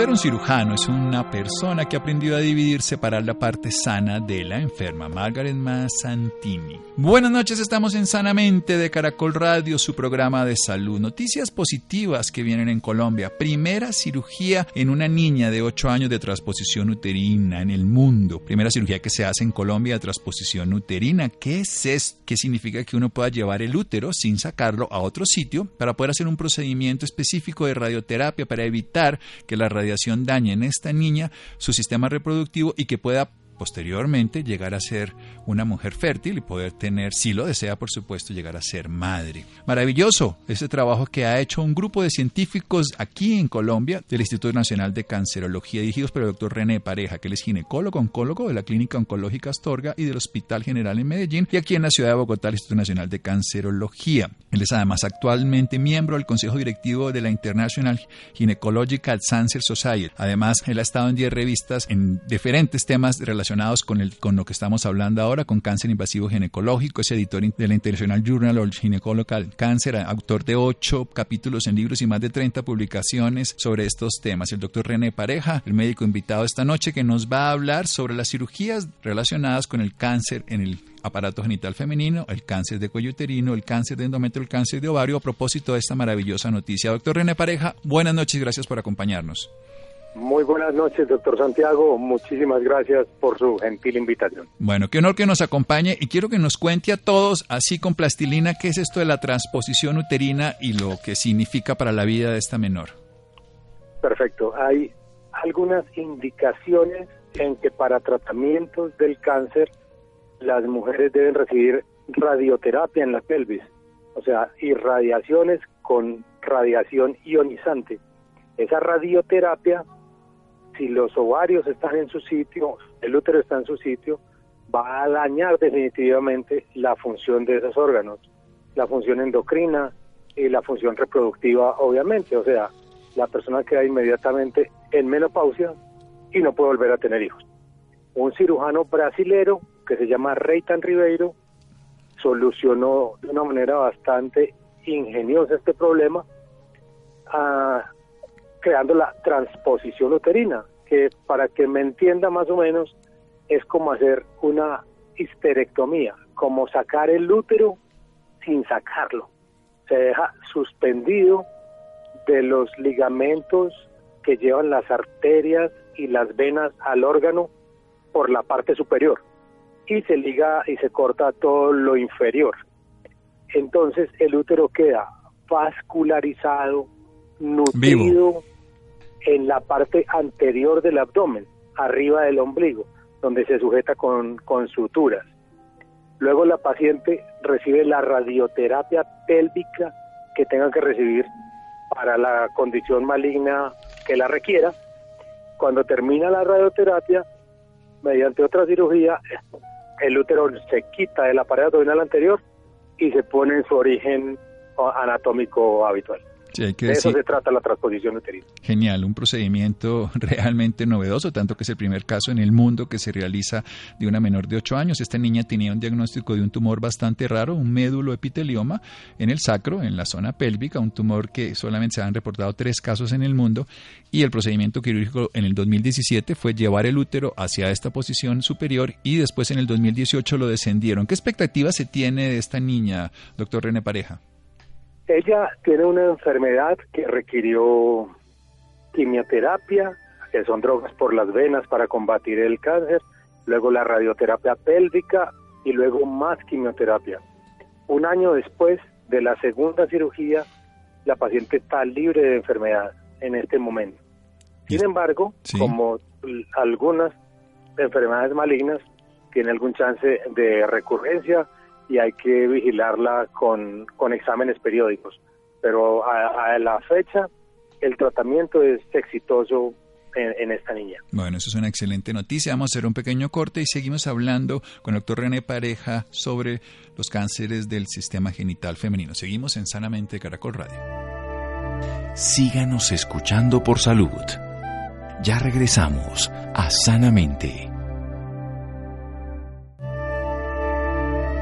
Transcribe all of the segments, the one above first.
Ser un cirujano es una persona que ha aprendido a dividir, separar la parte sana de la enferma. Margaret Mazzantini. Buenas noches, estamos en Sanamente de Caracol Radio, su programa de salud. Noticias positivas que vienen en Colombia. Primera cirugía en una niña de 8 años de transposición uterina en el mundo. Primera cirugía que se hace en Colombia de transposición uterina. ¿Qué es esto? ¿Qué significa que uno pueda llevar el útero sin sacarlo a otro sitio para poder hacer un procedimiento específico de radioterapia para evitar que la radiación dañe en esta niña su sistema reproductivo y que pueda posteriormente llegar a ser una mujer fértil y poder tener, si lo desea, por supuesto, llegar a ser madre. Maravilloso ese trabajo que ha hecho un grupo de científicos aquí en Colombia del Instituto Nacional de Cancerología, dirigidos por el doctor René Pareja, que él es ginecólogo, oncólogo de la Clínica Oncológica Astorga y del Hospital General en Medellín, y aquí en la ciudad de Bogotá, el Instituto Nacional de Cancerología. Él es además actualmente miembro del Consejo Directivo de la International Gynecological Cancer Society. Además, él ha estado en 10 revistas en diferentes temas relacionados con, el, con lo que estamos hablando ahora, con cáncer invasivo ginecológico, es editor de la International Journal of Gynecological Cancer, autor de ocho capítulos en libros y más de 30 publicaciones sobre estos temas. El doctor René Pareja, el médico invitado esta noche, que nos va a hablar sobre las cirugías relacionadas con el cáncer en el aparato genital femenino, el cáncer de cuello uterino, el cáncer de endometrio, el cáncer de ovario, a propósito de esta maravillosa noticia. Doctor René Pareja, buenas noches gracias por acompañarnos. Muy buenas noches, doctor Santiago. Muchísimas gracias por su gentil invitación. Bueno, qué honor que nos acompañe y quiero que nos cuente a todos, así con plastilina, qué es esto de la transposición uterina y lo que significa para la vida de esta menor. Perfecto. Hay algunas indicaciones en que para tratamientos del cáncer las mujeres deben recibir radioterapia en la pelvis, o sea, irradiaciones con radiación ionizante. Esa radioterapia si los ovarios están en su sitio, el útero está en su sitio, va a dañar definitivamente la función de esos órganos, la función endocrina y la función reproductiva, obviamente. O sea, la persona queda inmediatamente en menopausia y no puede volver a tener hijos. Un cirujano brasilero que se llama Reitan Ribeiro solucionó de una manera bastante ingeniosa este problema, ah, creando la transposición uterina que para que me entienda más o menos es como hacer una histerectomía, como sacar el útero sin sacarlo. Se deja suspendido de los ligamentos que llevan las arterias y las venas al órgano por la parte superior y se liga y se corta todo lo inferior. Entonces el útero queda vascularizado, nutrido, en la parte anterior del abdomen, arriba del ombligo, donde se sujeta con, con suturas. Luego la paciente recibe la radioterapia pélvica que tenga que recibir para la condición maligna que la requiera. Cuando termina la radioterapia, mediante otra cirugía, el útero se quita de la pared abdominal anterior y se pone en su origen anatómico habitual de eso se trata la transposición uterina. Genial, un procedimiento realmente novedoso, tanto que es el primer caso en el mundo que se realiza de una menor de 8 años. Esta niña tenía un diagnóstico de un tumor bastante raro, un médulo epitelioma en el sacro, en la zona pélvica, un tumor que solamente se han reportado tres casos en el mundo y el procedimiento quirúrgico en el 2017 fue llevar el útero hacia esta posición superior y después en el 2018 lo descendieron. ¿Qué expectativa se tiene de esta niña, doctor René Pareja? Ella tiene una enfermedad que requirió quimioterapia, que son drogas por las venas para combatir el cáncer, luego la radioterapia pélvica y luego más quimioterapia. Un año después de la segunda cirugía, la paciente está libre de enfermedad en este momento. Sin embargo, como algunas enfermedades malignas, tiene algún chance de recurrencia y hay que vigilarla con, con exámenes periódicos. Pero a, a la fecha el tratamiento es exitoso en, esta niña. Bueno, eso es una excelente noticia. Vamos a hacer un pequeño corte y seguimos hablando con el doctor René Pareja sobre los cánceres del sistema genital femenino. Seguimos en Sanamente Caracol Radio. Síganos escuchando por salud. Ya regresamos a Sanamente.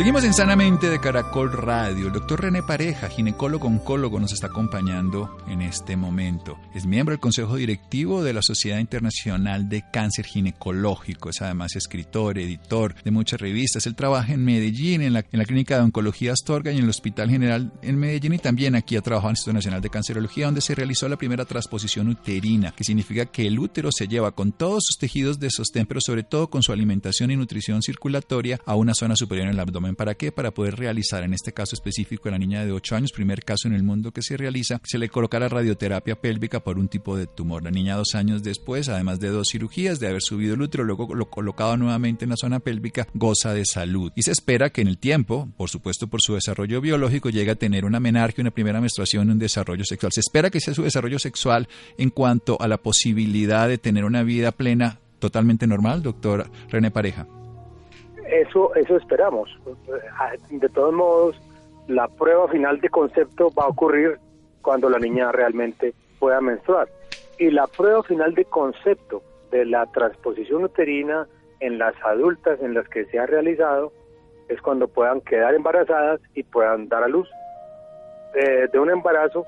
Seguimos en Sanamente de Caracol Radio. El doctor René Pareja, ginecólogo oncólogo, nos está acompañando en este momento. Es miembro del Consejo Directivo de la Sociedad Internacional de Cáncer Ginecológico. Es además escritor, editor de muchas revistas. Él trabaja en Medellín, en la, en la Clínica de Oncología Astorga y en el Hospital General en Medellín. Y también aquí ha trabajado en el Instituto Nacional de Cancerología, donde se realizó la primera transposición uterina, que significa que el útero se lleva con todos sus tejidos de sostén, pero sobre todo con su alimentación y nutrición circulatoria a una zona superior en el abdomen ¿Para qué? Para poder realizar, en este caso específico, en la niña de 8 años, primer caso en el mundo que se realiza, se le colocará radioterapia pélvica por un tipo de tumor. La niña dos años después, además de dos cirugías, de haber subido el útero, luego lo colocado nuevamente en la zona pélvica, goza de salud. Y se espera que en el tiempo, por supuesto por su desarrollo biológico, llegue a tener una menarquia, una primera menstruación, un desarrollo sexual. Se espera que sea su desarrollo sexual en cuanto a la posibilidad de tener una vida plena totalmente normal, doctor René Pareja. Eso, eso esperamos. De todos modos, la prueba final de concepto va a ocurrir cuando la niña realmente pueda menstruar. Y la prueba final de concepto de la transposición uterina en las adultas en las que se ha realizado es cuando puedan quedar embarazadas y puedan dar a luz. De, un embarazo,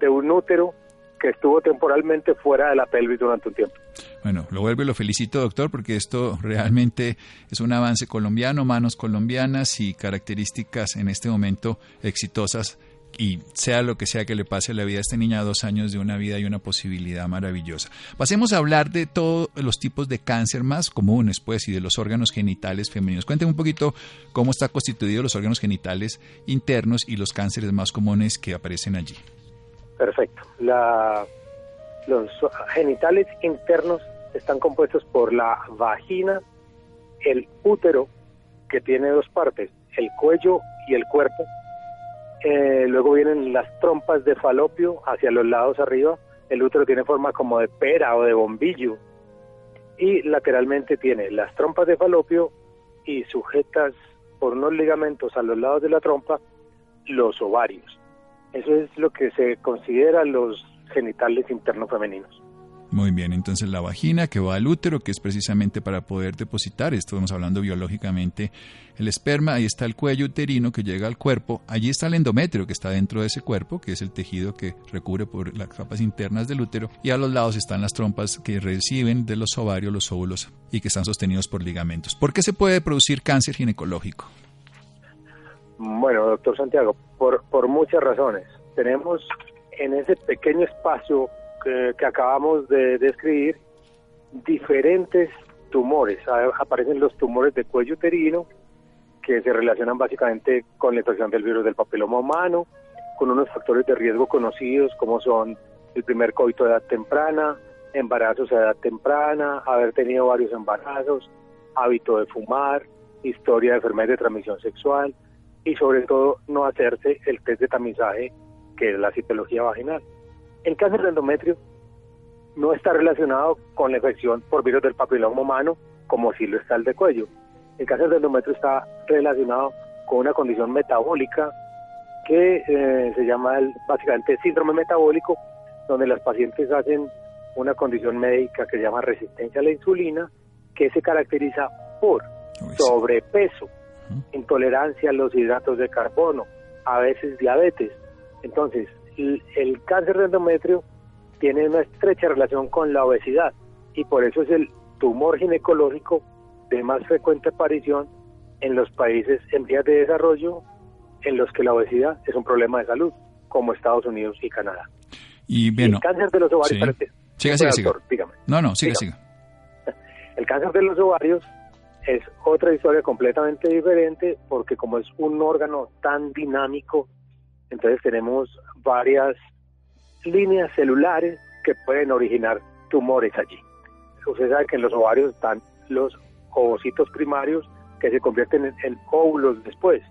de un útero que estuvo temporalmente fuera de la pelvis durante un tiempo. Bueno, lo vuelvo y lo felicito, doctor, porque esto realmente es un avance colombiano, manos colombianas y características en este momento exitosas y sea lo que sea que le pase a la vida a esta niña, dos años de una vida y una posibilidad maravillosa. Pasemos a hablar de todos los tipos de cáncer más comunes, pues, y de los órganos genitales femeninos. Cuéntenme un poquito cómo está constituidos los órganos genitales internos y los cánceres más comunes que aparecen allí. Perfecto. La, los genitales internos están compuestos por la vagina, el útero, que tiene dos partes, el cuello y el cuerpo. Eh, luego vienen las trompas de falopio hacia los lados arriba. El útero tiene forma como de pera o de bombillo. Y lateralmente tiene las trompas de falopio y sujetas por unos ligamentos a los lados de la trompa los ovarios. Eso es lo que se considera los genitales internos femeninos. Muy bien, entonces la vagina que va al útero, que es precisamente para poder depositar, estamos hablando biológicamente, el esperma, ahí está el cuello uterino que llega al cuerpo, allí está el endometrio que está dentro de ese cuerpo, que es el tejido que recubre por las capas internas del útero, y a los lados están las trompas que reciben de los ovarios los óvulos y que están sostenidos por ligamentos. ¿Por qué se puede producir cáncer ginecológico? Bueno, doctor Santiago, por, por muchas razones. Tenemos en ese pequeño espacio que, acabamos de describir diferentes tumores. Aparecen los tumores de cuello uterino, que se relacionan básicamente con la infección del virus del papiloma humano, con unos factores de riesgo conocidos como son el primer coito de edad temprana, embarazos a edad temprana, haber tenido varios embarazos, hábito de fumar, historia de enfermedades de transmisión sexual, y sobre todo no hacerse el test de tamizaje que es la citología vaginal. El cáncer de endometrio no está relacionado con la infección por virus del papiloma humano como si lo está el de cuello. El cáncer de endometrio está relacionado con una condición metabólica que eh, se llama el, básicamente síndrome metabólico, donde las pacientes hacen una condición médica que se llama resistencia a la insulina, que se caracteriza por sobrepeso, intolerancia a los hidratos de carbono, a veces diabetes. Entonces, el, cáncer de endometrio tiene una estrecha relación con la obesidad y por eso es el tumor ginecológico de más frecuente aparición en los países en vías de desarrollo en los que la obesidad es un problema de salud, como Estados Unidos y Canadá. Y, bien, el cáncer de los ovarios... Siga, siga, siga. No, no, siga, siga. El cáncer de los ovarios es otra historia completamente diferente porque como es un órgano tan dinámico, entonces tenemos varias líneas celulares que pueden originar tumores allí. Usted sabe que en los ovarios están los ovocitos primarios que se convierten en, óvulos después.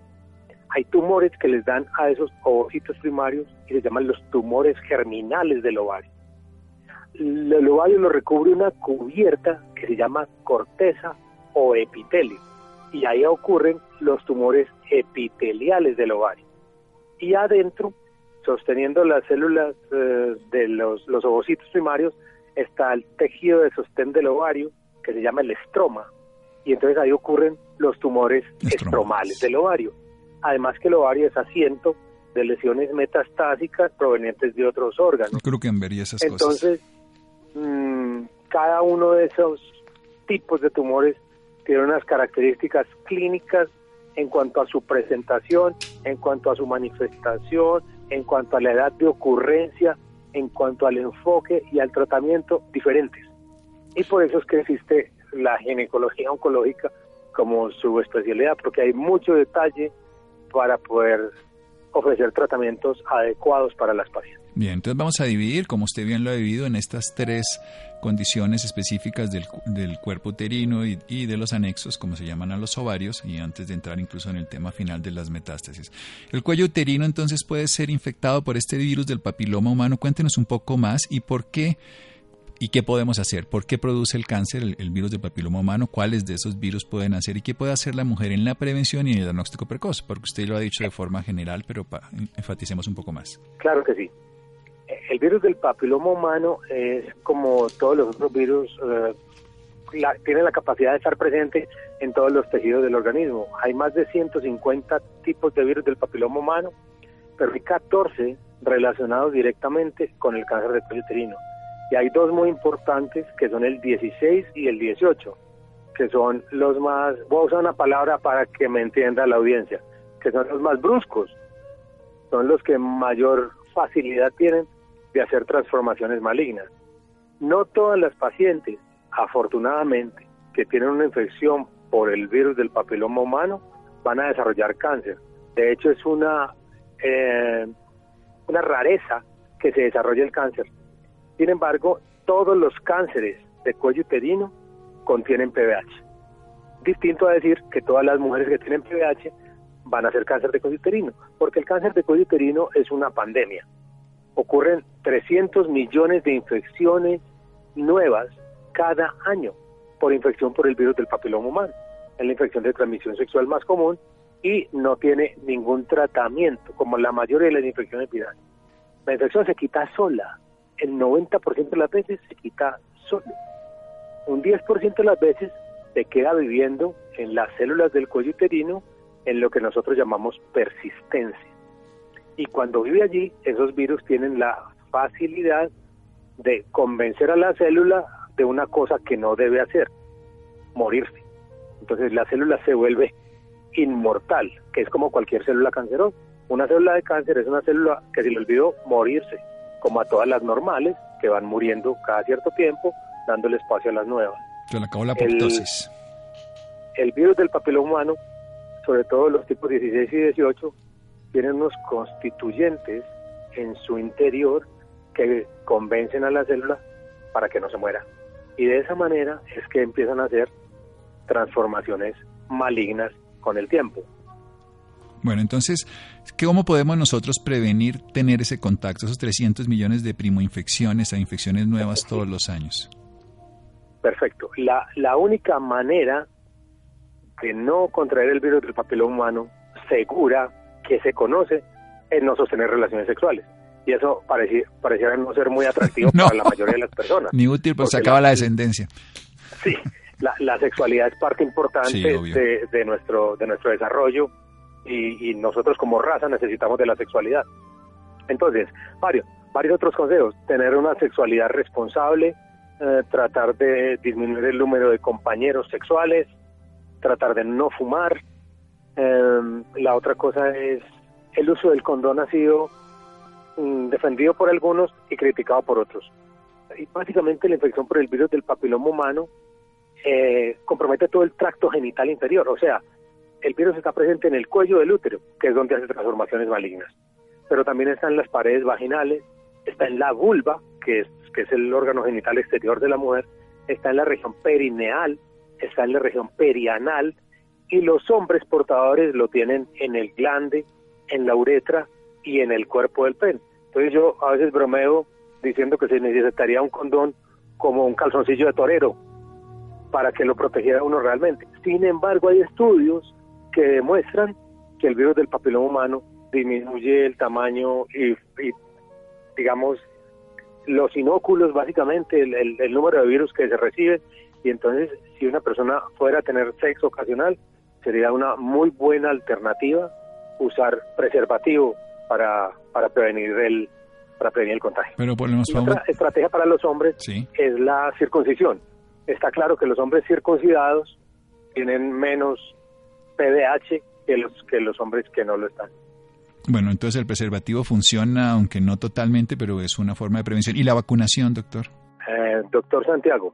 Hay tumores que les dan a esos ovocitos primarios y se llaman los tumores germinales del ovario. El ovario lo recubre una cubierta que se llama corteza o epitelio y ahí ocurren los tumores epiteliales del ovario. Y adentro, sosteniendo las células eh, de los, los ovocitos primarios, está el tejido de sostén del ovario que se llama el estroma y entonces ahí ocurren los tumores estromales del ovario. Además que el ovario es asiento de lesiones metastásicas provenientes de otros órganos. creo que esas entonces, mm, cada uno de esos tipos de tumores tiene unas características clínicas en cuanto a su presentación, en cuanto a su manifestación, en cuanto a la edad de ocurrencia, en cuanto al enfoque y al tratamiento diferentes. Y por eso es que existe la ginecología oncológica como su especialidad, porque hay mucho detalle para poder ofrecer tratamientos adecuados para las pacientes. Bien, entonces vamos a dividir, como usted bien lo ha dividido, en estas tres condiciones específicas del, del cuerpo uterino y, de los anexos, como se llaman a los ovarios, y antes de entrar incluso en el tema final de las metástasis. El cuello uterino entonces puede ser infectado por este virus del papiloma humano. Cuéntenos un poco más y por qué ¿Y qué podemos hacer? ¿Por qué produce el cáncer el, virus del papiloma humano? ¿Cuáles de esos virus pueden hacer? ¿Y qué puede hacer la mujer en la prevención y en el diagnóstico precoz? Porque usted lo ha dicho de forma general, pero enfaticemos un poco más. Claro que sí. El virus del papiloma humano es como todos los otros virus, eh, tiene la capacidad de estar presente en todos los tejidos del organismo. Hay más de 150 tipos de virus del papiloma humano, pero hay 14 relacionados directamente con el cáncer de cuello uterino y hay dos muy importantes que son el 16 y el 18, que son los más, voy a usar una palabra para que me entienda la audiencia, que son los más bruscos, son los que mayor facilidad tienen de hacer transformaciones malignas. No todas las pacientes, afortunadamente, que tienen una infección por el virus del papiloma humano, van a desarrollar cáncer. De hecho, es una, eh, una rareza que se desarrolle el cáncer. Sin embargo, todos los cánceres de cuello uterino contienen PVH. Distinto a decir que todas las mujeres que tienen PVH van a ser cáncer de cuello uterino, porque el cáncer de cuello uterino es una pandemia. Ocurren 300 millones de infecciones nuevas cada año por infección por el virus del papiloma humano. Es la infección de transmisión sexual más común y no tiene ningún tratamiento, como la mayoría de las infecciones virales. La infección se quita sola, el 90% de las veces se quita solo. Un 10% de las veces se queda viviendo en las células del cuello uterino en lo que nosotros llamamos persistencia. Y cuando vive allí, esos virus tienen la facilidad de convencer a la célula de una cosa que no debe hacer, morirse. Entonces la célula se vuelve inmortal, que es como cualquier célula cancerosa. Una célula de cáncer es una célula que se le olvidó morirse como a todas las normales, que van muriendo cada cierto tiempo, dándole espacio a las nuevas. Se le acabó la apoptosis. El, virus del papiloma humano, sobre todo los tipos 16 y 18, tienen unos constituyentes en su interior que convencen a la célula para que no se muera. Y de esa manera es que empiezan a hacer transformaciones malignas con el tiempo. Bueno, entonces, ¿cómo podemos nosotros prevenir tener ese contacto, esos 300 millones de primoinfecciones a infecciones nuevas todos los años? Perfecto. La, la única manera de no contraer el virus del papiloma humano segura que se conoce es no sostener relaciones sexuales. Y eso pareciera no ser muy atractivo para la mayoría de las personas. Ni útil, pues se acaba la, descendencia. Sí, la, sexualidad es parte importante de, de, nuestro, de nuestro desarrollo y, nosotros como raza necesitamos de la sexualidad. Entonces, varios, varios otros consejos, tener una sexualidad responsable, eh, tratar de disminuir el número de compañeros sexuales, tratar de no fumar. Em, la otra cosa es, el uso del condón ha sido mm, defendido por algunos y criticado por otros. Y básicamente la infección por el virus del papiloma humano eh, compromete todo el tracto genital inferior, o sea, el virus está presente en el cuello del útero, que es donde hace transformaciones malignas, pero también está en las paredes vaginales, está en la vulva, que es, que es el órgano genital exterior de la mujer, está en la región perineal, está en la región perianal, y los hombres portadores lo tienen en el glande, en la uretra y en el cuerpo del pene. Entonces yo a veces bromeo diciendo que se necesitaría un condón como un calzoncillo de torero para que lo protegiera uno realmente. Sin embargo, hay estudios que demuestran que el virus del papiloma humano disminuye el tamaño y, digamos, los inóculos, básicamente, el, el, número de virus que se recibe. Y entonces, si una persona fuera a tener sexo ocasional, sería una muy buena alternativa usar preservativo para, para prevenir el para prevenir el contagio. Pero otra estrategia para los hombres es la circuncisión. Está claro que los hombres circuncidados tienen menos PDH que los que los hombres que no lo están. Bueno, entonces el preservativo funciona, aunque no totalmente, pero es una forma de prevención. ¿Y la vacunación, doctor? Eh, doctor Santiago,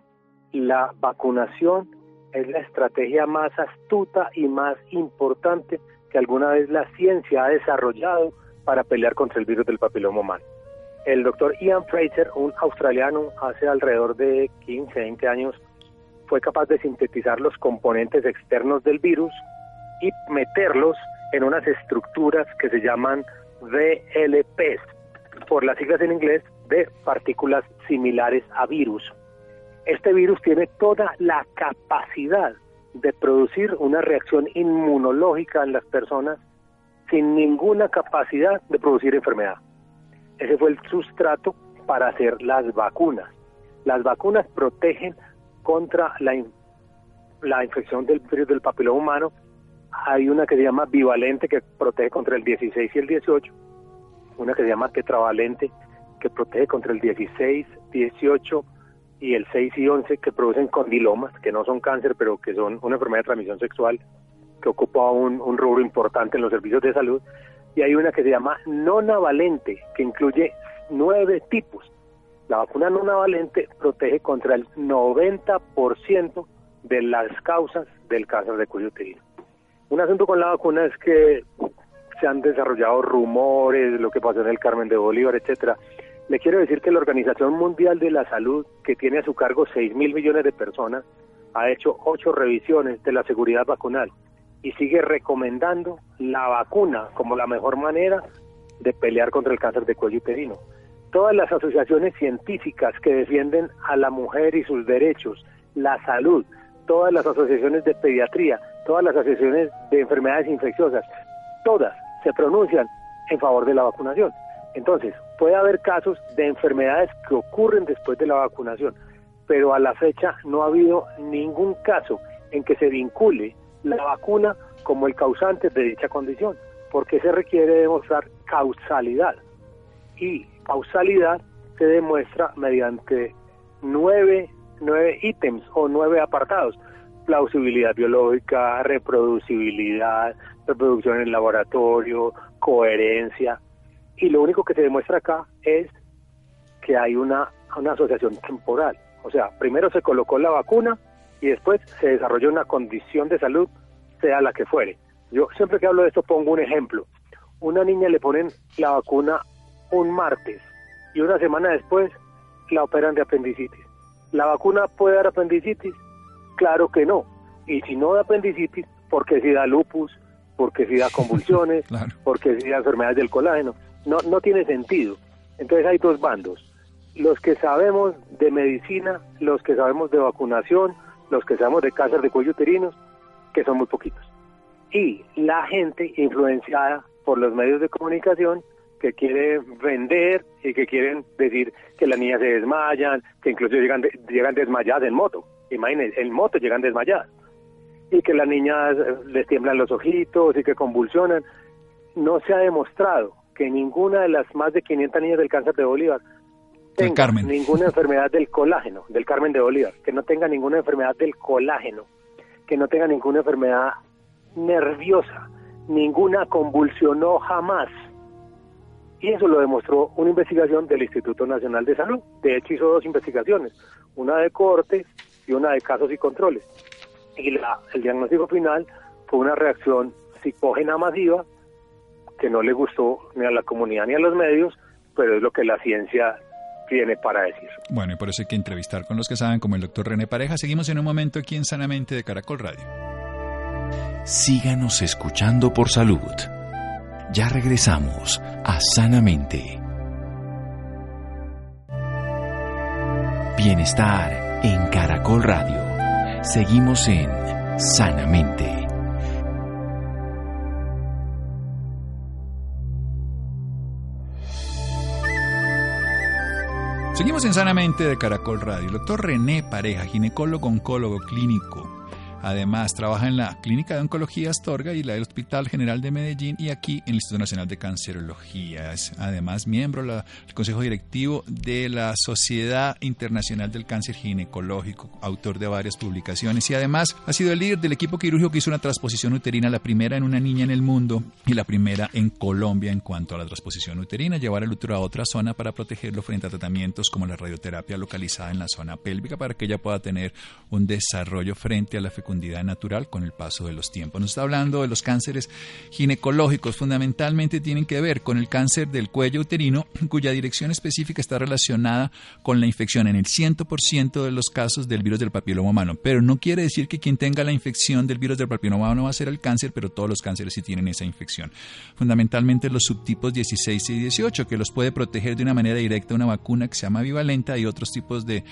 la vacunación es la estrategia más astuta y más importante que alguna vez la ciencia ha desarrollado para pelear contra el virus del papiloma humano. El doctor Ian Fraser, un australiano, hace alrededor de 15, 20 años, fue capaz de sintetizar los componentes externos del virus y meterlos en unas estructuras que se llaman VLPs, por las siglas en inglés de partículas similares a virus. Este virus tiene toda la capacidad de producir una reacción inmunológica en las personas sin ninguna capacidad de producir enfermedad. Ese fue el sustrato para hacer las vacunas. Las vacunas protegen contra la, la infección del virus del papiloma humano. Hay una que se llama bivalente que protege contra el 16 y el 18. Una que se llama tetravalente que protege contra el 16, 18 y el 6 y 11 que producen condilomas, que no son cáncer, pero que son una enfermedad de transmisión sexual que ocupa un, un rubro importante en los servicios de salud. Y hay una que se llama nonavalente, que incluye nueve tipos. La vacuna nonavalente protege contra el 90% de las causas del cáncer de cuello uterino. Un asunto con la vacuna es que se han desarrollado rumores, lo que pasó en el Carmen de Bolívar, etcétera, le quiero decir que la Organización Mundial de la Salud, que tiene a su cargo 6 mil millones de personas, ha hecho ocho revisiones de la seguridad vacunal y sigue recomendando la vacuna como la mejor manera de pelear contra el cáncer de cuello uterino. Todas las asociaciones científicas que defienden a la mujer y sus derechos, la salud, todas las asociaciones de pediatría, todas las asociaciones de enfermedades infecciosas, todas se pronuncian en favor de la vacunación. Entonces, puede haber casos de enfermedades que ocurren después de la vacunación, pero a la fecha no ha habido ningún caso en que se vincule la vacuna como el causante de dicha condición, porque se requiere demostrar causalidad. Y causalidad se demuestra mediante nueve, nueve ítems o nueve apartados. Plausibilidad biológica, reproducibilidad, reproducción en laboratorio, coherencia, y lo único que se demuestra acá es que hay una, una asociación temporal. O sea, primero se colocó la vacuna y después se desarrolló una condición de salud, sea la que fuere. Yo siempre que hablo de esto pongo un ejemplo. Una niña le ponen la vacuna un martes y una semana después la operan de apendicitis. ¿La vacuna puede dar apendicitis? Claro que no. Y si no da apendicitis, porque si da lupus, porque si da convulsiones, porque si da enfermedades del colágeno no, no tiene sentido. Entonces hay dos bandos, los que sabemos de medicina, los que sabemos de vacunación, los que sabemos de cáncer de cuello uterino, que son muy poquitos. Y la gente influenciada por los medios de comunicación que quiere vender y que quieren decir que las niñas se desmayan, que incluso llegan, llegan desmayadas en moto. Imagínense, en moto llegan desmayadas. Y que las niñas les tiemblan los ojitos y que convulsionan. No se ha demostrado que ninguna de las más de 500 niñas del cáncer de Bolívar tenga ninguna enfermedad del colágeno, del Carmen de Bolívar, que no tenga ninguna enfermedad del colágeno, que no tenga ninguna enfermedad nerviosa, ninguna convulsionó jamás. Y eso lo demostró una investigación del Instituto Nacional de Salud. De hecho, hizo dos investigaciones, una de corte y una de casos y controles. Y la, el diagnóstico final fue una reacción psicógena masiva que no le gustó ni a la comunidad ni a los medios, pero es lo que la ciencia tiene para decir. Bueno, y por eso hay que entrevistar con los que saben, como el doctor René Pareja. Seguimos en un momento aquí en Sanamente de Caracol Radio. Síganos escuchando por salud. Ya regresamos a Sanamente. Bienestar en Caracol Radio. Seguimos en Sanamente. Seguimos en Sanamente de Caracol Radio. El doctor René Pareja, ginecólogo, oncólogo clínico, Además, trabaja en la Clínica de Oncología Astorga y la del Hospital General de Medellín y aquí en el Instituto Nacional de Cancerología. Es además miembro del Consejo Directivo de la Sociedad Internacional del Cáncer Ginecológico, autor de varias publicaciones y además ha sido el líder del equipo quirúrgico que hizo una transposición uterina, la primera en una niña en el mundo y la primera en Colombia en cuanto a la transposición uterina, llevar el útero a otra zona para protegerlo frente a tratamientos como la radioterapia localizada en la zona pélvica para que ella pueda tener un desarrollo frente a la fecundación natural con el paso de los tiempos. Nos está hablando de los cánceres ginecológicos, fundamentalmente tienen que ver con el cáncer del cuello uterino, cuya dirección específica está relacionada con la infección en el 100% de los casos del virus del papiloma humano. Pero no quiere decir que quien tenga la infección del virus del papiloma humano va a ser el cáncer, pero todos los cánceres sí tienen esa infección. Fundamentalmente los subtipos 16 y 18, que los puede proteger de una manera directa una vacuna que se llama bivalenta y otros tipos de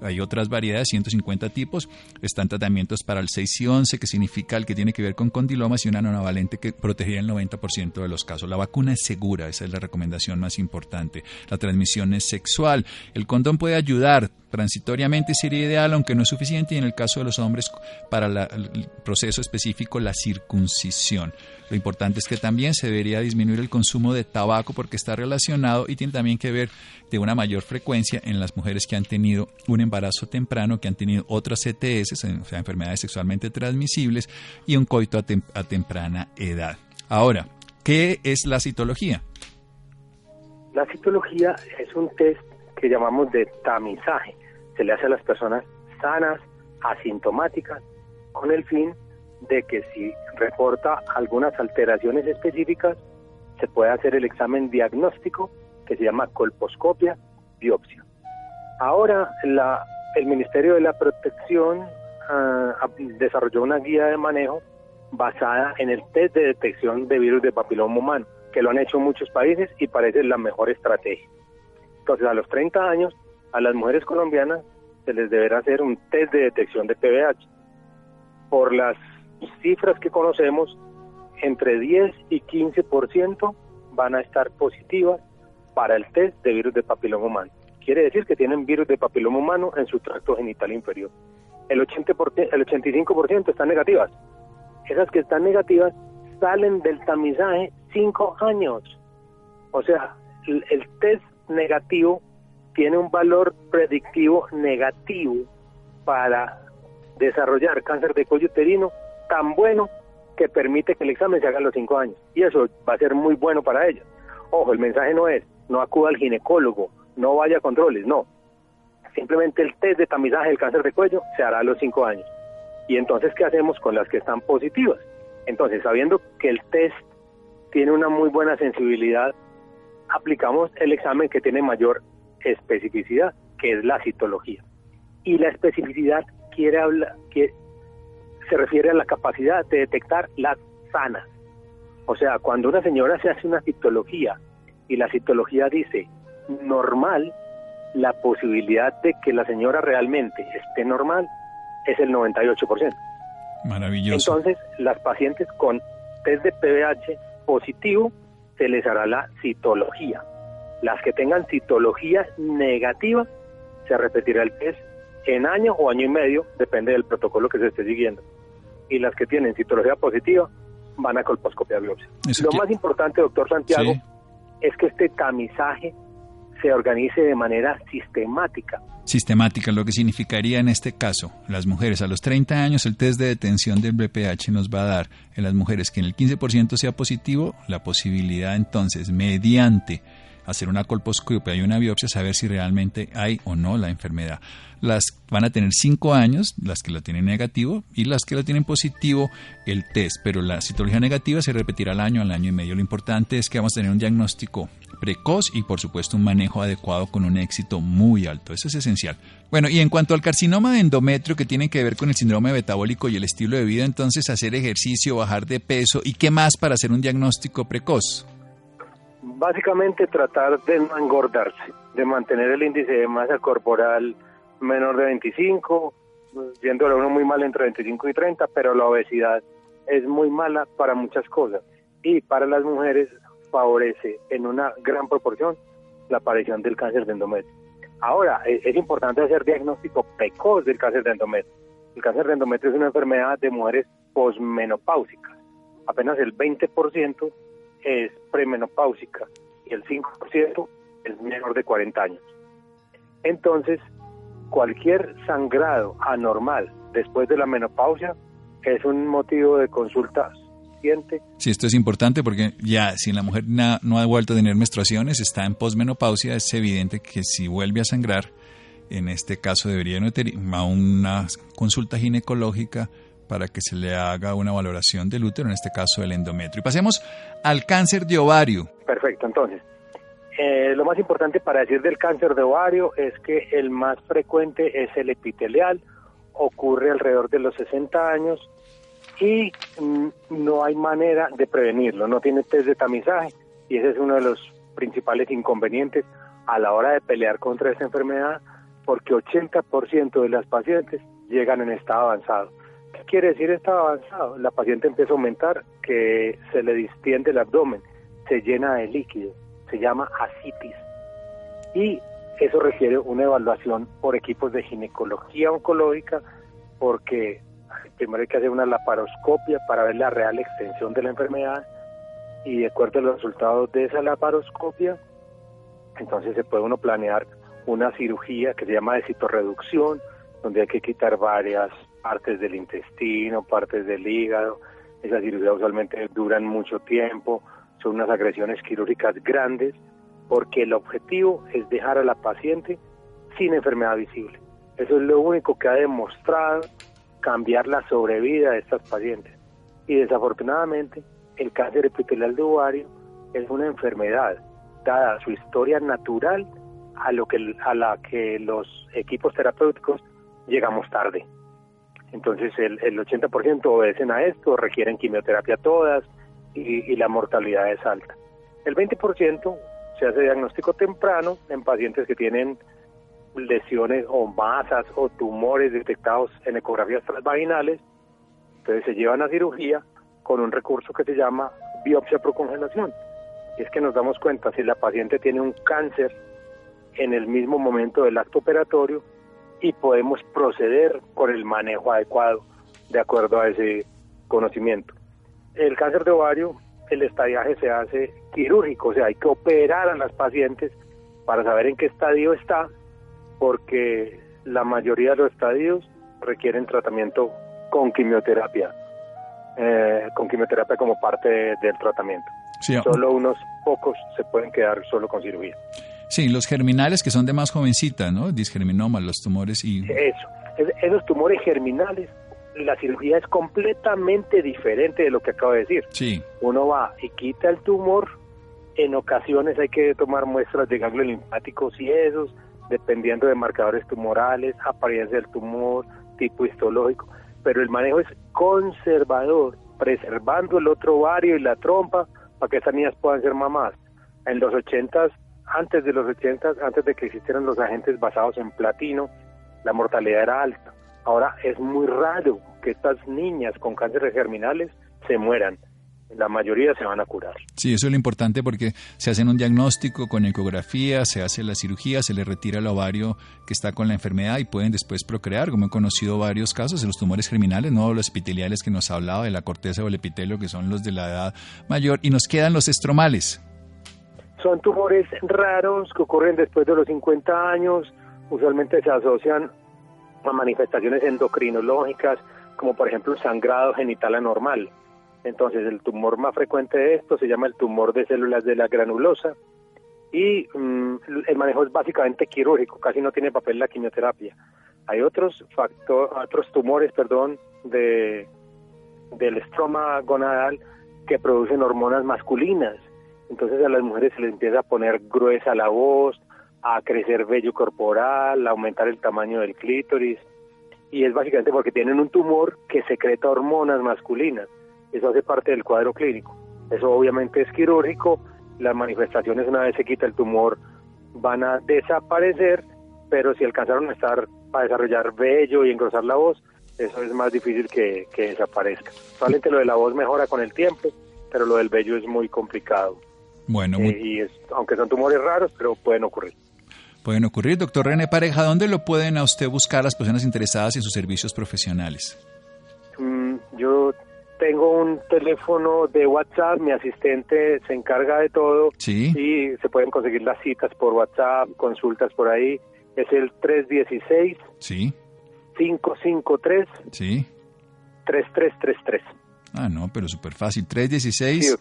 hay otras variedades, 150 tipos. Están tratamientos para el 6 y 11, que significa el que tiene que ver con condilomas, y una nonavalente que protegería el 90% de los casos. La vacuna es segura, esa es la recomendación más importante. La transmisión es sexual. El condón puede ayudar, transitoriamente sería ideal, aunque no es suficiente, y en el caso de los hombres, para el proceso específico, la circuncisión. Lo importante es que también se debería disminuir el consumo de tabaco porque está relacionado y tiene también que ver de una mayor frecuencia en las mujeres que han tenido un embarazo temprano, que han tenido otras ETS, o sea, enfermedades sexualmente transmisibles, y un coito a, temprana edad. Ahora, ¿qué es la citología? La citología es un test que llamamos de tamizaje. Se le hace a las personas sanas, asintomáticas, con el fin de que si reporta algunas alteraciones específicas, se puede hacer el examen diagnóstico que se llama colposcopia, biopsia. Ahora la, el Ministerio de la Protección ah, desarrolló una guía de manejo basada en el test de detección de virus de papiloma humano, que lo han hecho muchos países y parece la mejor estrategia. Entonces, a los 30 años, a las mujeres colombianas se les deberá hacer un test de detección de PVH. Por las cifras que conocemos, entre 10 y 15% van a estar positivas para el test de virus de papiloma humano. Quiere decir que tienen virus de papiloma humano en su tracto genital inferior. El, 80%, el 85% están negativas. Esas que están negativas salen del tamizaje 5 años. O sea, el, el test negativo tiene un valor predictivo negativo para desarrollar cáncer de cuello uterino tan bueno que permite que el examen se haga a los cinco años. Y eso va a ser muy bueno para ellos. Ojo, el mensaje no es, no acuda al ginecólogo, no vaya a controles, no. Simplemente el test de tamizaje del cáncer de cuello se hará a los cinco años. Y entonces, ¿qué hacemos con las que están positivas? Entonces, sabiendo que el test tiene una muy buena sensibilidad, aplicamos el examen que tiene mayor especificidad, que es la citología. Y la especificidad quiere hablar, que se refiere a la capacidad de detectar las sanas. O sea, cuando una señora se hace una citología y la citología dice normal, la posibilidad de que la señora realmente esté normal es el 98%. Maravilloso. Entonces, las pacientes con test de PVH positivo se les hará la citología. Las que tengan citología negativa, se repetirá el test en año o año y medio, depende del protocolo que se esté siguiendo y las que tienen citología positiva van a colposcopia biopsia. Lo más importante, doctor Santiago, es que este tamizaje se organice de manera sistemática. Sistemática, lo que significaría en este caso, las mujeres a los 30 años, el test de detención del BPH nos va a dar en las mujeres que en el 15% sea positivo, la posibilidad entonces, mediante hacer una colposcopia y una biopsia, saber si realmente hay o no la enfermedad. Las van a tener cinco años, las que lo tienen negativo, y las que lo tienen positivo, el test. Pero la citología negativa se repetirá al año, al año y medio. Lo importante es que vamos a tener un diagnóstico precoz y, por supuesto, un manejo adecuado con un éxito muy alto. Eso es esencial. Bueno, y en cuanto al carcinoma de endometrio, que tiene que ver con el síndrome metabólico y el estilo de vida, entonces hacer ejercicio, bajar de peso y qué más para hacer un diagnóstico precoz. Básicamente tratar de no engordarse, de mantener el índice de masa corporal menor de 25, viéndolo uno muy mal entre 25 y 30, pero la obesidad es muy mala para muchas cosas. Y para las mujeres favorece en una gran proporción la aparición del cáncer de endometrio. Ahora, e, es, importante hacer diagnóstico precoz del cáncer de endometrio. El cáncer de endometrio es una enfermedad de mujeres posmenopáusicas. Apenas el 20% es premenopáusica y el 5% es menor de 40 años. Entonces, cualquier sangrado anormal después de la menopausia es un motivo de consulta suficiente. Sí, esto es importante porque ya si la mujer no ha vuelto a tener menstruaciones, está en posmenopausia, es evidente que si vuelve a sangrar, en este caso debería ir a una consulta ginecológica para que se le haga una valoración del útero, en este caso del endometrio. Y pasemos al cáncer de ovario. Perfecto, entonces, eh, lo más importante para decir del cáncer de ovario es que el más frecuente es el epitelial, ocurre alrededor de los 60 años y mm, no hay manera de prevenirlo, no tiene test de tamizaje y ese es uno de los principales inconvenientes a la hora de pelear contra esta enfermedad porque 80% de las pacientes llegan en estado avanzado. ¿Qué quiere decir estado avanzado? La paciente empieza a aumentar, que se le distiende el abdomen, se llena de líquido, se llama asitis. Y eso requiere una evaluación por equipos de ginecología oncológica, porque primero hay que hacer una laparoscopia para ver la real extensión de la enfermedad y de acuerdo a los resultados de esa laparoscopia, entonces se puede uno planear una cirugía que se llama de citorreducción, donde hay que quitar varias partes del intestino, partes del hígado. Esas cirugías usualmente duran mucho tiempo, son unas agresiones quirúrgicas grandes, porque el objetivo es dejar a la paciente sin enfermedad visible. Eso es lo único que ha demostrado cambiar la sobrevida de estas pacientes. Y desafortunadamente, el cáncer epitelial de ovario es una enfermedad, dada su historia natural, a, lo que, a la que los equipos terapéuticos llegamos tarde. Entonces el, el 80% obedecen a esto, requieren quimioterapia todas y, y la mortalidad es alta. El 20% se hace diagnóstico temprano en pacientes que tienen lesiones o masas o tumores detectados en ecografías transvaginales, entonces se llevan a cirugía con un recurso que se llama biopsia procongelación. Y es que nos damos cuenta si la paciente tiene un cáncer en el mismo momento del acto operatorio y podemos proceder con el manejo adecuado de acuerdo a ese conocimiento. El cáncer de ovario, el estadiaje se hace quirúrgico, o sea, hay que operar a las pacientes para saber en qué estadio está porque la mayoría de los estadios requieren tratamiento con quimioterapia, eh, con quimioterapia como parte del tratamiento. solo unos pocos se pueden quedar solo con cirugía. Sí, los germinales que son de más jovencita, ¿no? Disgerminoma, los tumores y... Eso, esos tumores germinales, la cirugía es completamente diferente de lo que acabo de decir. Sí. Uno va y quita el tumor, en ocasiones hay que tomar muestras de ganglios linfáticos y esos, dependiendo de marcadores tumorales, apariencia del tumor, tipo histológico, pero el manejo es conservador, preservando el otro ovario y la trompa para que esas niñas puedan ser mamás. En los 80, antes de los 80, antes de que existieran los agentes basados en platino, la mortalidad era alta. Ahora es muy raro que estas niñas con cánceres germinales se mueran la mayoría se van a curar. Sí, eso es lo importante porque se hacen un diagnóstico con ecografía, se hace la cirugía, se le retira el ovario que está con la enfermedad y pueden después procrear, como he conocido varios casos de los tumores germinales, no los epiteliales que nos ha hablado de la corteza o el epitelio, que son los de la edad mayor, y nos quedan los estromales. Son tumores raros que ocurren después de los 50 años, usualmente se asocian a manifestaciones endocrinológicas, como por ejemplo sangrado genital anormal entonces, el tumor más frecuente de esto se llama el tumor de células de la granulosa y mm, el manejo es básicamente quirúrgico, casi no tiene papel la quimioterapia. Hay otros factor, otros tumores, perdón, de del estroma gonadal que producen hormonas masculinas. Entonces a las mujeres se les empieza a poner gruesa la voz, a crecer vello corporal, a aumentar el tamaño del clítoris. Y es básicamente porque tienen un tumor que secreta hormonas masculinas. Eso hace parte del cuadro clínico. Eso obviamente es quirúrgico. Las manifestaciones una vez se quita el tumor van a desaparecer, pero si alcanzaron a estar para desarrollar vello y engrosar la voz, eso es más difícil que, desaparezca. Solamente lo de la voz mejora con el tiempo, pero lo del vello es muy complicado. Bueno, eh, y es, aunque son tumores raros, pero pueden ocurrir. Pueden ocurrir. Doctor René Pareja, ¿dónde lo pueden a usted buscar las personas interesadas en sus servicios profesionales? Mm, yo tengo un teléfono de WhatsApp, mi asistente se encarga de todo ¿Sí? y se pueden conseguir las citas por WhatsApp, consultas por ahí. Es el 316 sí. 553 sí. 3333. Ah, no, pero súper fácil. 316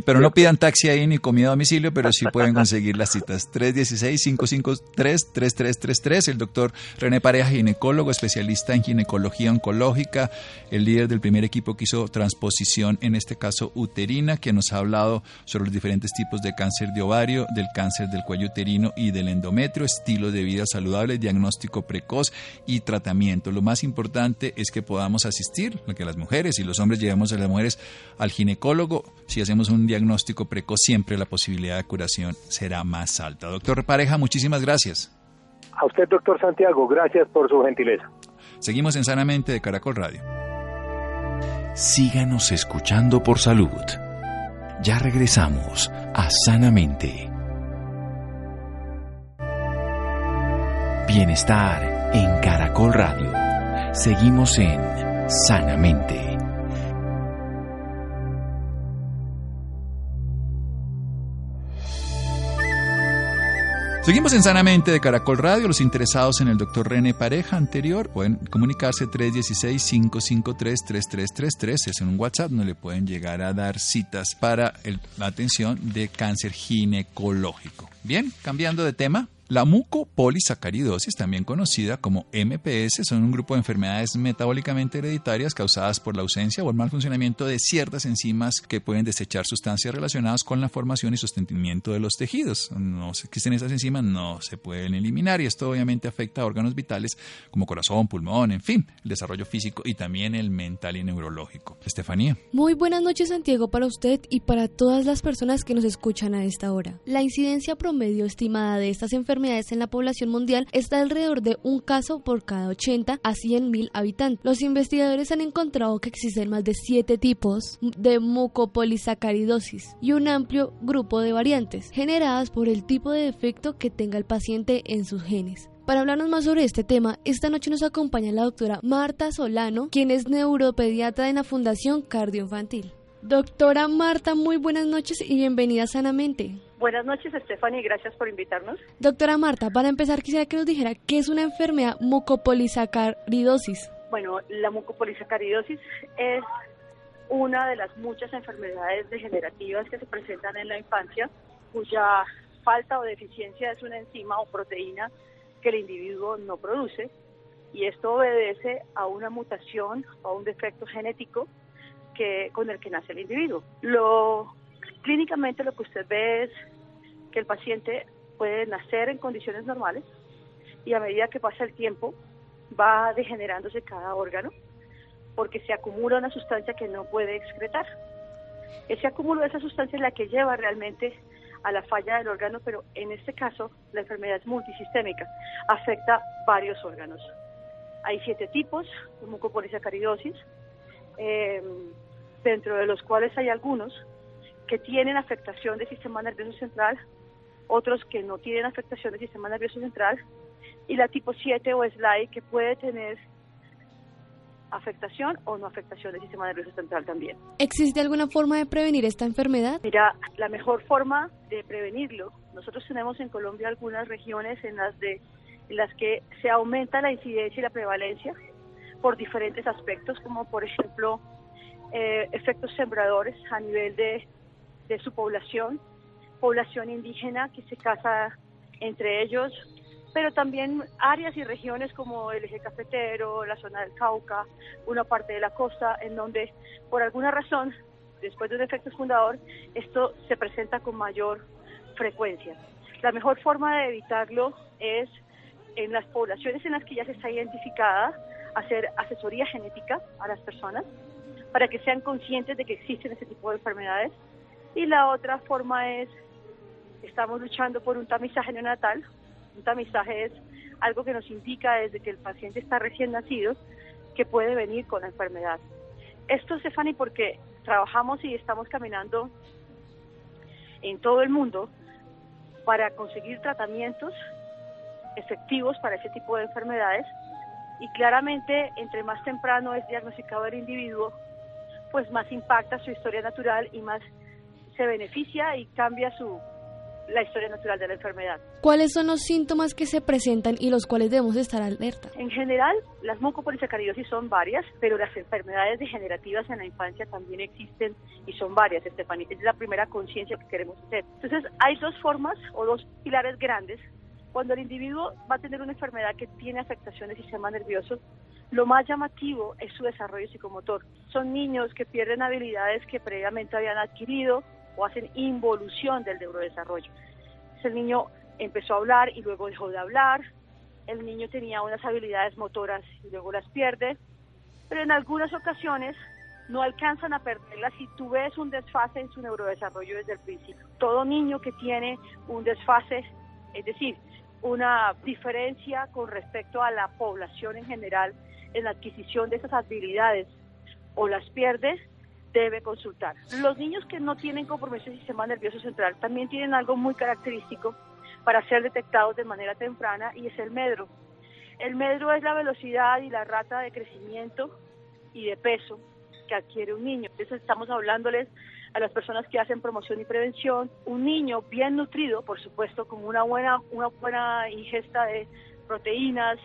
Pero no pidan taxi ahí ni comida a domicilio, pero sí pueden conseguir las citas. 316-553-3333. El doctor René Pareja, ginecólogo, especialista en ginecología oncológica, el líder del primer equipo que hizo transposición, en este caso uterina, que nos ha hablado sobre los diferentes tipos de cáncer de ovario, del cáncer del cuello uterino y del endometrio, estilo de vida saludable, diagnóstico precoz y tratamiento. Lo más importante es que podamos asistir, que las mujeres y los hombres llevemos a las mujeres al ginecólogo. Si hacemos un diagnóstico precoz, siempre la posibilidad de curación será más alta. Doctor Pareja, muchísimas gracias. A usted, doctor Santiago, gracias por su gentileza. Seguimos en Sanamente de Caracol Radio. Síganos escuchando por salud. Ya regresamos a Sanamente. Bienestar en Caracol Radio. Seguimos en Sanamente. Seguimos en Sanamente de Caracol Radio. Los interesados en el doctor René Pareja anterior pueden comunicarse 316-553-3333. Es en un WhatsApp donde le pueden llegar a dar citas para la atención de cáncer ginecológico. Bien, cambiando de tema. La mucopolisacaridosis, también conocida como MPS, son un grupo de enfermedades metabólicamente hereditarias causadas por la ausencia o el mal funcionamiento de ciertas enzimas que pueden desechar sustancias relacionadas con la formación y sostenimiento de los tejidos. No existen esas enzimas, no se pueden eliminar y esto obviamente afecta a órganos vitales como corazón, pulmón, en fin, el desarrollo físico y también el mental y neurológico. Estefanía. Muy buenas noches Santiago para usted y para todas las personas que nos escuchan a esta hora. La incidencia promedio estimada de estas enfermedades en la población mundial está alrededor de un caso por cada 80 a 100 mil habitantes. Los investigadores han encontrado que existen más de 7 tipos de mucopolisacaridosis y un amplio grupo de variantes generadas por el tipo de defecto que tenga el paciente en sus genes. Para hablarnos más sobre este tema, esta noche nos acompaña la doctora Marta Solano, quien es neuropediatra en la Fundación Cardioinfantil. Doctora Marta, muy buenas noches y bienvenida sanamente. Buenas noches, Stephanie, gracias por invitarnos. Doctora Marta, para empezar quisiera que nos dijera qué es una enfermedad mucopolisacaridosis. Bueno, la mucopolisacaridosis es una de las muchas enfermedades degenerativas que se presentan en la infancia, cuya falta o deficiencia es una enzima o proteína que el individuo no produce, y esto obedece a una mutación o a un defecto genético que, con el que nace el individuo. Lo, clínicamente lo que usted ve es que el paciente puede nacer en condiciones normales y a medida que pasa el tiempo va degenerándose cada órgano porque se acumula una sustancia que no puede excretar. Ese acúmulo de esa sustancia es la que lleva realmente a la falla del órgano, pero en este caso la enfermedad es multisistémica, afecta varios órganos. Hay siete tipos mucopolisacaridosis, eh, dentro de los cuales hay algunos que tienen afectación del sistema nervioso central, otros que no tienen afectación del sistema nervioso central, y la tipo 7 o SLAI que puede tener afectación o no afectación del sistema nervioso central también. ¿Existe alguna forma de prevenir esta enfermedad? Mira, la mejor forma de prevenirlo, nosotros tenemos en Colombia algunas regiones en las de en las que se aumenta la incidencia y la prevalencia por diferentes aspectos, como por ejemplo eh, efectos sembradores a nivel de de su población, población indígena que se casa entre ellos, pero también áreas y regiones como el eje cafetero, la zona del Cauca, una parte de la costa, en donde por alguna razón, después de un efecto fundador, esto se presenta con mayor frecuencia. La mejor forma de evitarlo es en las poblaciones en las que ya se está identificada, hacer asesoría genética a las personas para que sean conscientes de que existen ese tipo de enfermedades. Y la otra forma es, estamos luchando por un tamizaje neonatal. Un tamizaje es algo que nos indica desde que el paciente está recién nacido que puede venir con la enfermedad. Esto, Stephanie, porque trabajamos y estamos caminando en todo el mundo para conseguir tratamientos efectivos para ese tipo de enfermedades y claramente entre más temprano es diagnosticado el individuo, pues más impacta su historia natural y más se beneficia y cambia su la historia natural de la enfermedad. ¿Cuáles son los síntomas que se presentan y los cuales debemos estar alerta? En general, las mucopolisacaridosis son varias, pero las enfermedades degenerativas en la infancia también existen y son varias, Estefanía. Es la primera conciencia que queremos hacer. Entonces, hay dos formas o dos pilares grandes cuando el individuo va a tener una enfermedad que tiene afectación del sistema nervioso, lo más llamativo es su desarrollo psicomotor. Son niños que pierden habilidades que previamente habían adquirido o hacen involución del neurodesarrollo. el niño empezó a hablar y luego dejó de hablar, el niño tenía unas habilidades motoras y luego las pierde, pero en algunas ocasiones no alcanzan a perderlas si tú ves un desfase en su neurodesarrollo desde el principio. Todo niño que tiene un desfase, es decir, una diferencia con respecto a la población en general en la adquisición de esas habilidades o las pierde, debe consultar. Los niños que no tienen compromiso del sistema nervioso central también tienen algo muy característico para ser detectados de manera temprana y es el medro. El medro es la velocidad y la rata de crecimiento y de peso que adquiere un niño. Entonces estamos hablándoles a las personas que hacen promoción y prevención. Un niño bien nutrido, por supuesto, con una buena, una buena ingesta de proteínas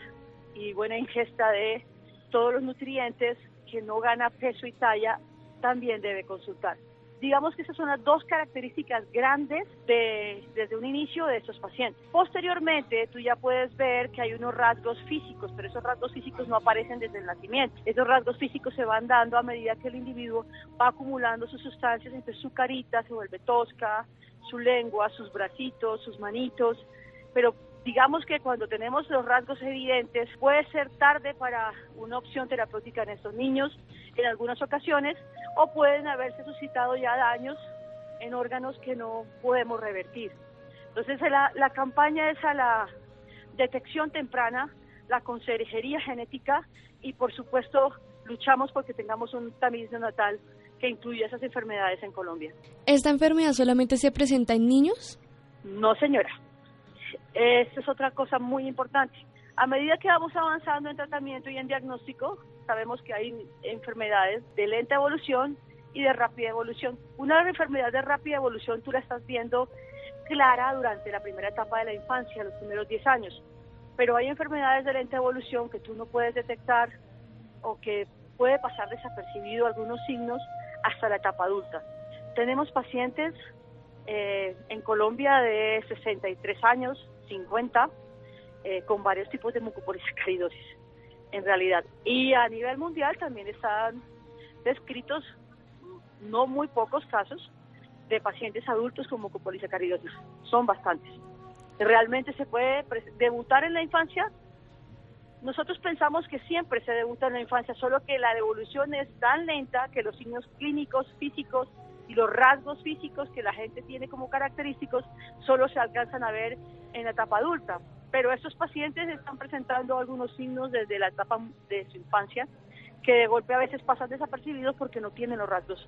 y buena ingesta de todos los nutrientes, que no gana peso y talla, también debe consultar. Digamos que esas son las dos características grandes de, desde un inicio de estos pacientes. Posteriormente, tú ya puedes ver que hay unos rasgos físicos, pero esos rasgos físicos no aparecen desde el nacimiento. Esos rasgos físicos se van dando a medida que el individuo va acumulando sus sustancias, entonces su carita se vuelve tosca, su lengua, sus bracitos, sus manitos, pero digamos que cuando tenemos los rasgos evidentes puede ser tarde para una opción terapéutica en estos niños en algunas ocasiones o pueden haberse suscitado ya daños en órganos que no podemos revertir. Entonces la, la campaña es a la detección temprana, la consejería genética y por supuesto luchamos porque tengamos un tamiz natal que incluya esas enfermedades en Colombia. ¿Esta enfermedad solamente se presenta en niños? No, señora. Esa es otra cosa muy importante. A medida que vamos avanzando en tratamiento y en diagnóstico, sabemos que hay enfermedades de lenta evolución y de rápida evolución. Una enfermedad de rápida evolución tú la estás viendo clara durante la primera etapa de la infancia, los primeros 10 años. Pero hay enfermedades de lenta evolución que tú no puedes detectar o que puede pasar desapercibido algunos signos hasta la etapa adulta. Tenemos pacientes eh, en Colombia de 63 años, 50, eh, con varios tipos de mucopolisacaridosis, en realidad. Y a nivel mundial también están descritos no muy pocos casos de pacientes adultos con mucopolisacaridosis. Son bastantes. Realmente se puede debutar en la infancia. Nosotros pensamos que siempre se debuta en la infancia, solo que la evolución es tan lenta que los signos clínicos, físicos y los rasgos físicos que la gente tiene como característicos solo se alcanzan a ver en la etapa adulta. Pero estos pacientes están presentando algunos signos desde la etapa de su infancia que de golpe a veces pasan desapercibidos porque no tienen los rasgos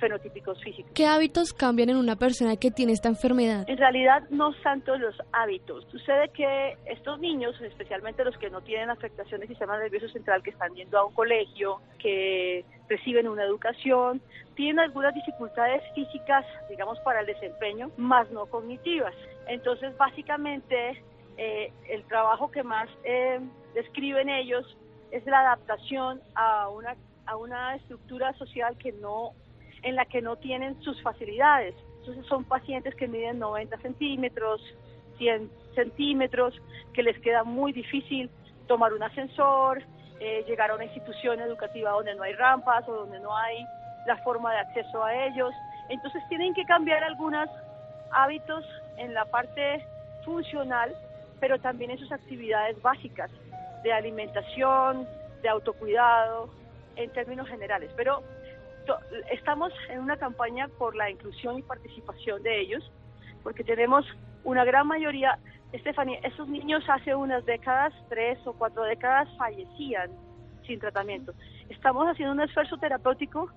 fenotípicos físicos. ¿Qué hábitos cambian en una persona que tiene esta enfermedad? En realidad no tanto los hábitos. Sucede que estos niños, especialmente los que no tienen afectación del sistema nervioso central, que están yendo a un colegio, que reciben una educación, tienen algunas dificultades físicas, digamos, para el desempeño, más no cognitivas. Entonces, básicamente, eh, el trabajo que más eh, describen ellos es la adaptación a una, a una estructura social que no en la que no tienen sus facilidades. Entonces son pacientes que miden 90 centímetros, 100 centímetros, que les queda muy difícil tomar un ascensor, eh, llegar a una institución educativa donde no hay rampas o donde no hay la forma de acceso a ellos. Entonces tienen que cambiar algunos hábitos en la parte funcional, pero también en sus actividades básicas de alimentación, de autocuidado, en términos generales. Pero estamos en una campaña por la inclusión y participación de ellos, porque tenemos una gran mayoría, Estefanía, esos niños hace unas décadas, tres o cuatro décadas, fallecían sin tratamiento. Estamos haciendo un esfuerzo terapéutico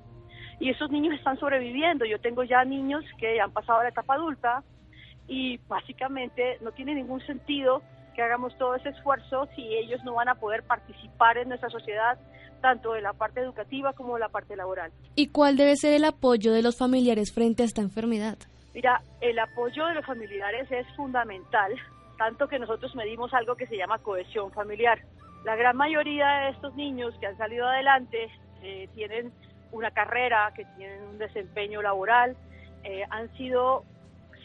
y esos niños están sobreviviendo. Yo tengo ya niños que han pasado a la etapa adulta y básicamente no tiene ningún sentido que hagamos todo ese esfuerzo si ellos no van a poder participar en nuestra sociedad, tanto de la parte educativa como de la parte laboral. ¿Y cuál debe ser el apoyo de los familiares frente a esta enfermedad? Mira, el apoyo de los familiares es fundamental, tanto que nosotros medimos algo que se llama cohesión familiar. La gran mayoría de estos niños que han salido adelante eh, tienen una carrera, que tienen un desempeño laboral, eh, han sido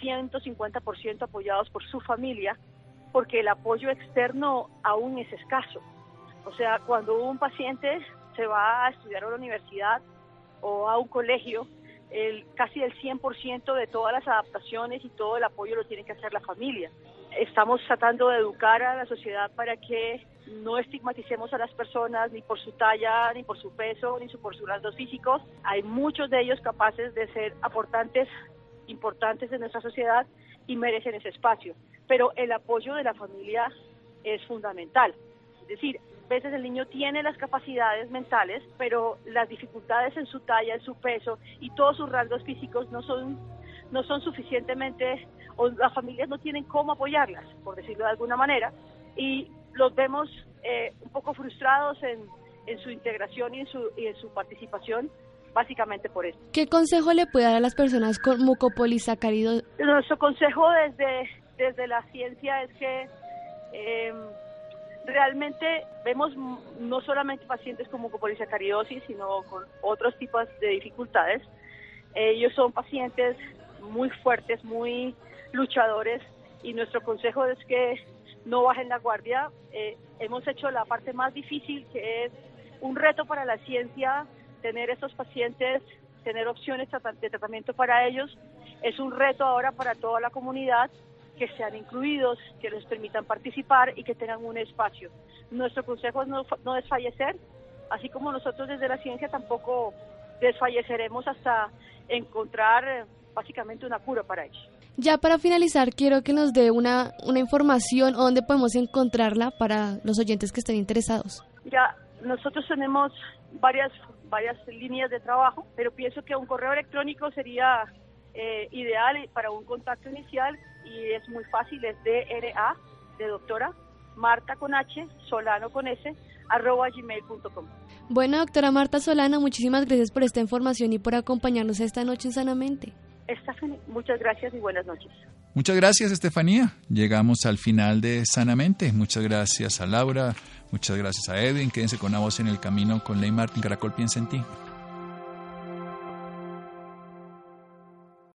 150% apoyados por su familia, porque el apoyo externo aún es escaso. O sea, cuando un paciente se va a estudiar a la universidad o a un colegio, el, casi el 100% de todas las adaptaciones y todo el apoyo lo tiene que hacer la familia. Estamos tratando de educar a la sociedad para que no estigmaticemos a las personas ni por su talla, ni por su peso, ni por sus rasgos físicos. Hay muchos de ellos capaces de ser aportantes importantes de nuestra sociedad y merecen ese espacio. Pero el apoyo de la familia es fundamental. Es decir, veces el niño tiene las capacidades mentales, pero las dificultades en su talla, en su peso y todos sus rasgos físicos no son, no son suficientemente, o las familias no tienen cómo apoyarlas, por decirlo de alguna manera, y los vemos eh, un poco frustrados en, en su integración y en su, y en su participación básicamente por eso. ¿Qué consejo le puede dar a las personas con mucopolisacáridos? Nuestro consejo desde, desde la ciencia es que eh, realmente vemos no solamente pacientes con mucopolisacaridosis, sino con otros tipos de dificultades. Ellos son pacientes muy fuertes, muy luchadores y nuestro consejo es que no bajen la guardia. Eh, hemos hecho la parte más difícil, que es un reto para la ciencia, tener estos pacientes, tener opciones de tratamiento para ellos. Es un reto ahora para toda la comunidad que sean incluidos, que les permitan participar y que tengan un espacio. Nuestro consejo es no, no desfallecer, así como nosotros desde la ciencia tampoco desfalleceremos hasta encontrar eh, básicamente una cura para ellos. Ya para finalizar, quiero que nos dé una, una información o dónde podemos encontrarla para los oyentes que estén interesados. Ya, nosotros tenemos varias, varias líneas de trabajo, pero pienso que un correo electrónico sería eh, ideal para un contacto inicial y es muy fácil, es DRA, de doctora, Marta con H, Solano con S, arroba gmail.com. Bueno, doctora Marta Solano, muchísimas gracias por esta información y por acompañarnos esta noche en Sanamente. Stephanie, muchas gracias y buenas noches. Muchas gracias, Estefanía. Llegamos al final de Sanamente. Muchas gracias a Laura, muchas gracias a Edwin. Quédense con la voz en el camino con Ley Martin. Caracol piensa en ti.